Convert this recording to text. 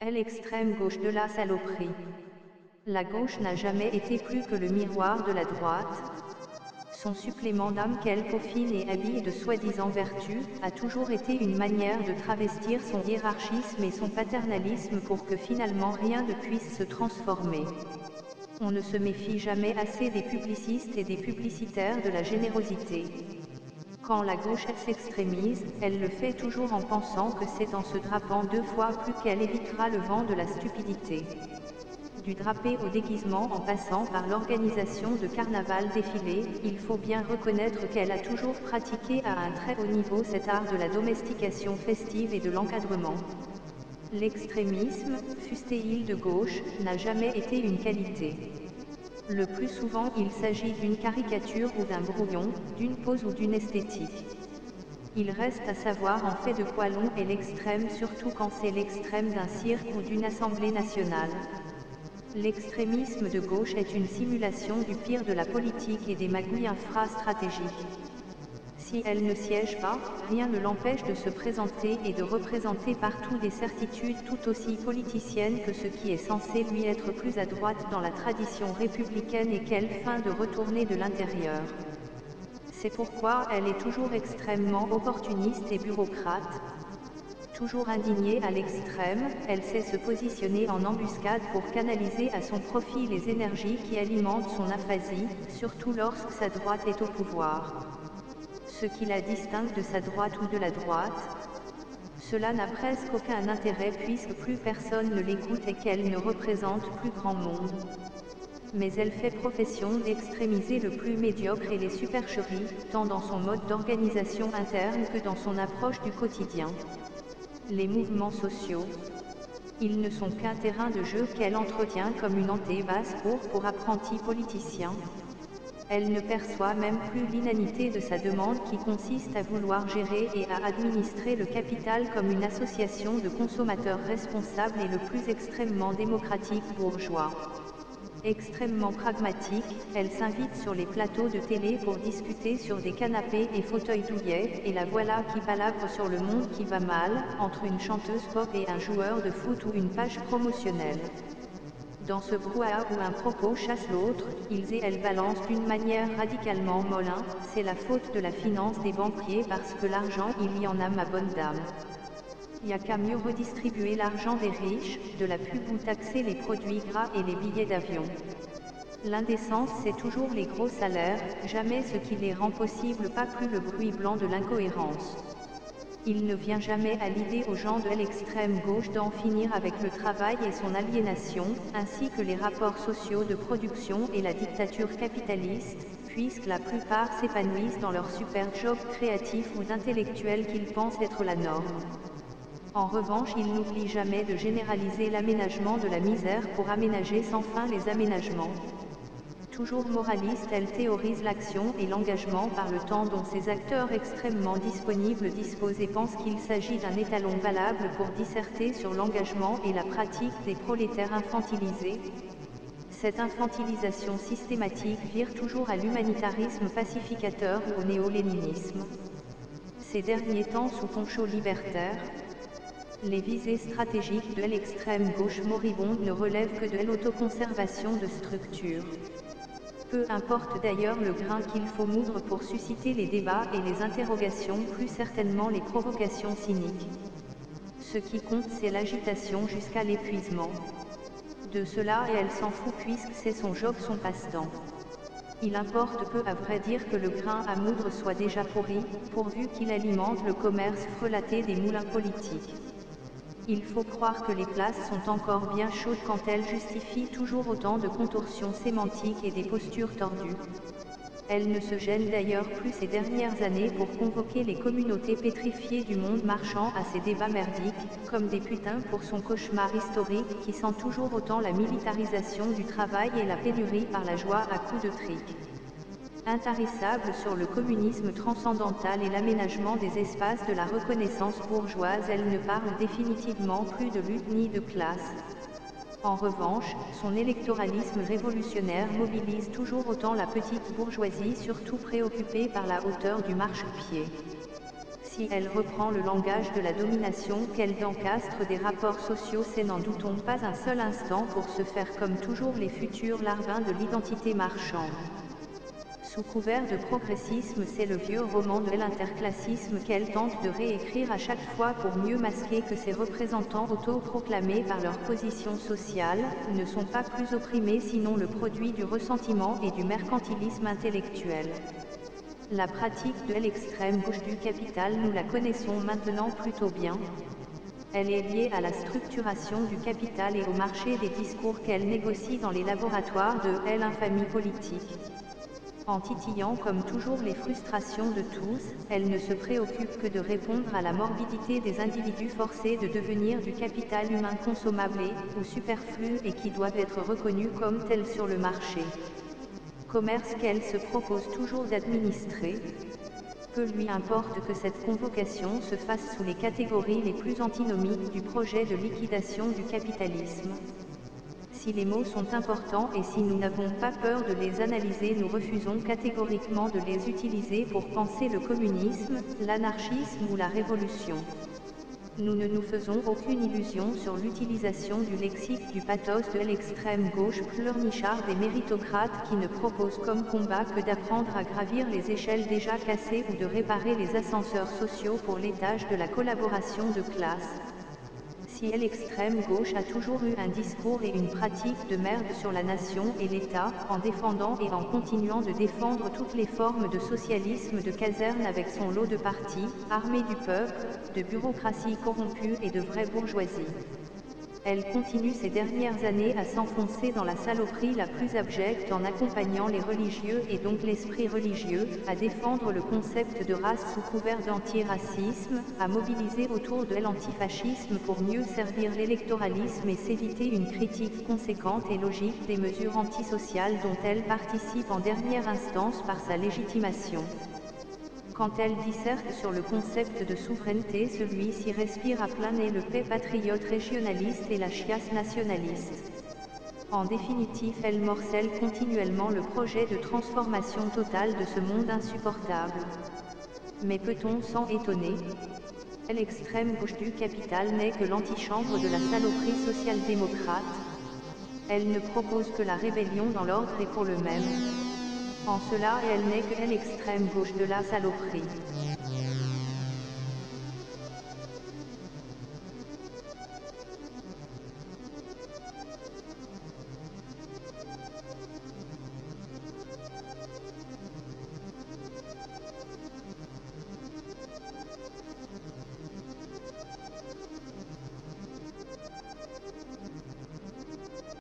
est l'extrême gauche de la saloperie. La gauche n'a jamais été plus que le miroir de la droite. Son supplément d'âme qu'elle peaufine et habille de soi-disant vertu, a toujours été une manière de travestir son hiérarchisme et son paternalisme pour que finalement rien ne puisse se transformer. On ne se méfie jamais assez des publicistes et des publicitaires de la générosité. Quand la gauche s'extrémise, elle le fait toujours en pensant que c'est en se drapant deux fois plus qu'elle évitera le vent de la stupidité. Du drapé au déguisement en passant par l'organisation de carnaval défilé, il faut bien reconnaître qu'elle a toujours pratiqué à un très haut niveau cet art de la domestication festive et de l'encadrement. L'extrémisme, fusté-il de gauche, n'a jamais été une qualité. Le plus souvent il s'agit d'une caricature ou d'un brouillon, d'une pose ou d'une esthétique. Il reste à savoir en fait de quoi long est l'extrême surtout quand c'est l'extrême d'un cirque ou d'une assemblée nationale. L'extrémisme de gauche est une simulation du pire de la politique et des magouilles infrastratégiques. Si elle ne siège pas, rien ne l'empêche de se présenter et de représenter partout des certitudes tout aussi politiciennes que ce qui est censé lui être plus à droite dans la tradition républicaine et qu'elle feint de retourner de l'intérieur. C'est pourquoi elle est toujours extrêmement opportuniste et bureaucrate. Toujours indignée à l'extrême, elle sait se positionner en embuscade pour canaliser à son profit les énergies qui alimentent son aphasie, surtout lorsque sa droite est au pouvoir ce qui la distingue de sa droite ou de la droite. Cela n'a presque aucun intérêt puisque plus personne ne l'écoute et qu'elle ne représente plus grand monde. Mais elle fait profession d'extrémiser le plus médiocre et les supercheries, tant dans son mode d'organisation interne que dans son approche du quotidien. Les mouvements sociaux, ils ne sont qu'un terrain de jeu qu'elle entretient comme une anté-basse pour, pour apprentis politiciens, elle ne perçoit même plus l'inanité de sa demande qui consiste à vouloir gérer et à administrer le capital comme une association de consommateurs responsables et le plus extrêmement démocratique bourgeois. Extrêmement pragmatique, elle s'invite sur les plateaux de télé pour discuter sur des canapés et fauteuils douillets, et la voilà qui palavre sur le monde qui va mal, entre une chanteuse pop et un joueur de foot ou une page promotionnelle. Dans ce brouhaha où un propos chasse l'autre, ils et elles balancent d'une manière radicalement molin, c'est la faute de la finance des banquiers parce que l'argent il y en a ma bonne dame. Y a qu'à mieux redistribuer l'argent des riches, de la pub ou taxer les produits gras et les billets d'avion. L'indécence c'est toujours les gros salaires, jamais ce qui les rend possibles pas plus le bruit blanc de l'incohérence. Il ne vient jamais à l'idée aux gens de l'extrême gauche d'en finir avec le travail et son aliénation, ainsi que les rapports sociaux de production et la dictature capitaliste, puisque la plupart s'épanouissent dans leur super job créatif ou d'intellectuel qu'ils pensent être la norme. En revanche, ils n'oublient jamais de généraliser l'aménagement de la misère pour aménager sans fin les aménagements. Toujours moraliste, elle théorise l'action et l'engagement par le temps dont ces acteurs extrêmement disponibles disposent et pensent qu'il s'agit d'un étalon valable pour disserter sur l'engagement et la pratique des prolétaires infantilisés. Cette infantilisation systématique vire toujours à l'humanitarisme pacificateur ou au néo-léninisme. Ces derniers temps sous poncho libertaire, les visées stratégiques de l'extrême gauche moribonde ne relèvent que de l'autoconservation de structures. Peu importe d'ailleurs le grain qu'il faut moudre pour susciter les débats et les interrogations, plus certainement les provocations cyniques. Ce qui compte c'est l'agitation jusqu'à l'épuisement. De cela et elle s'en fout puisque c'est son job son passe-temps. Il importe peu à vrai dire que le grain à moudre soit déjà pourri, pourvu qu'il alimente le commerce frelaté des moulins politiques. Il faut croire que les places sont encore bien chaudes quand elles justifient toujours autant de contorsions sémantiques et des postures tordues. Elle ne se gêne d'ailleurs plus ces dernières années pour convoquer les communautés pétrifiées du monde marchand à ces débats merdiques, comme des putains pour son cauchemar historique qui sent toujours autant la militarisation du travail et la pénurie par la joie à coups de trick. Intarissable sur le communisme transcendantal et l'aménagement des espaces de la reconnaissance bourgeoise, elle ne parle définitivement plus de lutte ni de classe. En revanche, son électoralisme révolutionnaire mobilise toujours autant la petite bourgeoisie surtout préoccupée par la hauteur du marchepied. Si elle reprend le langage de la domination qu'elle d'encastre des rapports sociaux c'est n'en doutons pas un seul instant pour se faire comme toujours les futurs larbins de l'identité marchande. Sous couvert de progressisme c'est le vieux roman de l'interclassisme qu'elle tente de réécrire à chaque fois pour mieux masquer que ses représentants autoproclamés par leur position sociale, ne sont pas plus opprimés sinon le produit du ressentiment et du mercantilisme intellectuel. La pratique de l'extrême gauche du capital nous la connaissons maintenant plutôt bien, elle est liée à la structuration du capital et au marché des discours qu'elle négocie dans les laboratoires de L infamie politique. En titillant comme toujours les frustrations de tous, elle ne se préoccupe que de répondre à la morbidité des individus forcés de devenir du capital humain consommable ou superflu et qui doivent être reconnus comme tels sur le marché. Commerce qu'elle se propose toujours d'administrer, peu lui importe que cette convocation se fasse sous les catégories les plus antinomiques du projet de liquidation du capitalisme. Si les mots sont importants et si nous n'avons pas peur de les analyser nous refusons catégoriquement de les utiliser pour penser le communisme, l'anarchisme ou la révolution. Nous ne nous faisons aucune illusion sur l'utilisation du lexique du pathos de l'extrême gauche pleurnicharde et méritocrate qui ne propose comme combat que d'apprendre à gravir les échelles déjà cassées ou de réparer les ascenseurs sociaux pour l'étage de la collaboration de classe, si l'extrême gauche a toujours eu un discours et une pratique de merde sur la nation et l'État, en défendant et en continuant de défendre toutes les formes de socialisme de caserne avec son lot de partis, armés du peuple, de bureaucratie corrompue et de vraie bourgeoisie. Elle continue ces dernières années à s'enfoncer dans la saloperie la plus abjecte en accompagnant les religieux et donc l'esprit religieux, à défendre le concept de race sous couvert d'antiracisme, à mobiliser autour de l'antifascisme pour mieux servir l'électoralisme et s'éviter une critique conséquente et logique des mesures antisociales dont elle participe en dernière instance par sa légitimation. Quand elle disserte sur le concept de souveraineté celui-ci respire à plein le paix patriote régionaliste et la chiasse nationaliste. En définitive elle morcelle continuellement le projet de transformation totale de ce monde insupportable. Mais peut-on s'en étonner? L'extrême gauche du capital n'est que l'antichambre de la saloperie social-démocrate. Elle ne propose que la rébellion dans l'ordre et pour le même. En cela elle n'est que l'extrême gauche de la saloperie.